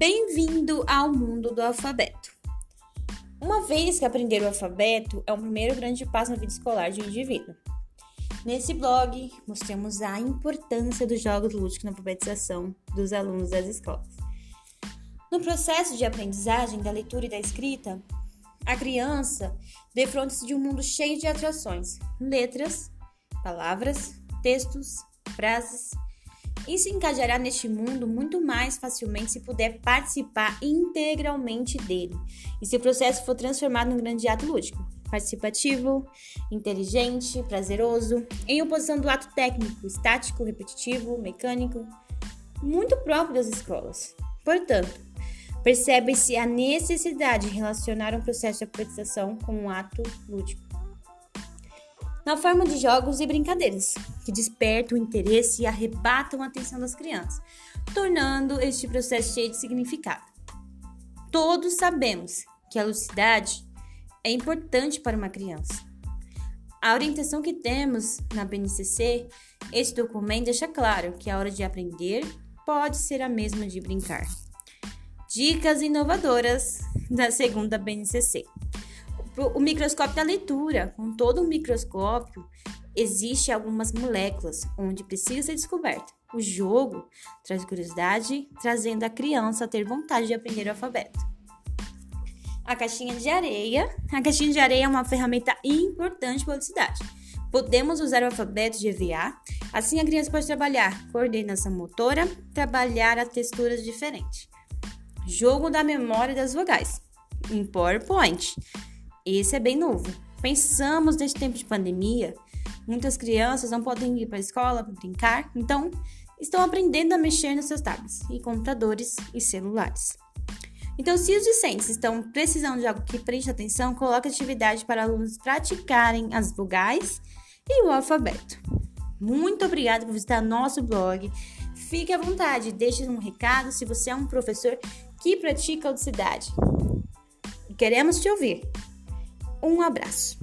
Bem-vindo ao mundo do alfabeto. Uma vez que aprender o alfabeto é o primeiro grande passo na vida escolar de um indivíduo. Nesse blog, mostramos a importância dos jogos lúdicos na alfabetização dos alunos das escolas. No processo de aprendizagem da leitura e da escrita, a criança defronta-se de um mundo cheio de atrações, letras, palavras, textos, frases e se encajará neste mundo muito mais facilmente se puder participar integralmente dele. E se o processo for transformado num grande ato lúdico, participativo, inteligente, prazeroso, em oposição do ato técnico, estático, repetitivo, mecânico, muito próprio das escolas. Portanto, percebe-se a necessidade de relacionar um processo de aprendizagem com um ato lúdico. Na forma de jogos e brincadeiras, que despertam o interesse e arrebatam a atenção das crianças, tornando este processo cheio de significado. Todos sabemos que a lucidez é importante para uma criança. A orientação que temos na BNCC, este documento deixa claro que a hora de aprender pode ser a mesma de brincar. Dicas inovadoras da segunda BNCC o microscópio da leitura. Com todo o microscópio, existe algumas moléculas onde precisa ser descoberta. O jogo traz curiosidade, trazendo a criança a ter vontade de aprender o alfabeto. A caixinha de areia. A caixinha de areia é uma ferramenta importante para a cidade. Podemos usar o alfabeto de EVA, assim a criança pode trabalhar coordenação motora, trabalhar a texturas diferentes. Jogo da memória das vogais em PowerPoint. Esse é bem novo. Pensamos neste tempo de pandemia, muitas crianças não podem ir para a escola para brincar, então estão aprendendo a mexer nos seus tablets e computadores e celulares. Então, se os discentes estão precisando de algo que preste atenção, coloque atividade para alunos praticarem as vogais e o alfabeto. Muito obrigada por visitar nosso blog. Fique à vontade, deixe um recado se você é um professor que pratica audicidade. Queremos te ouvir. Um abraço.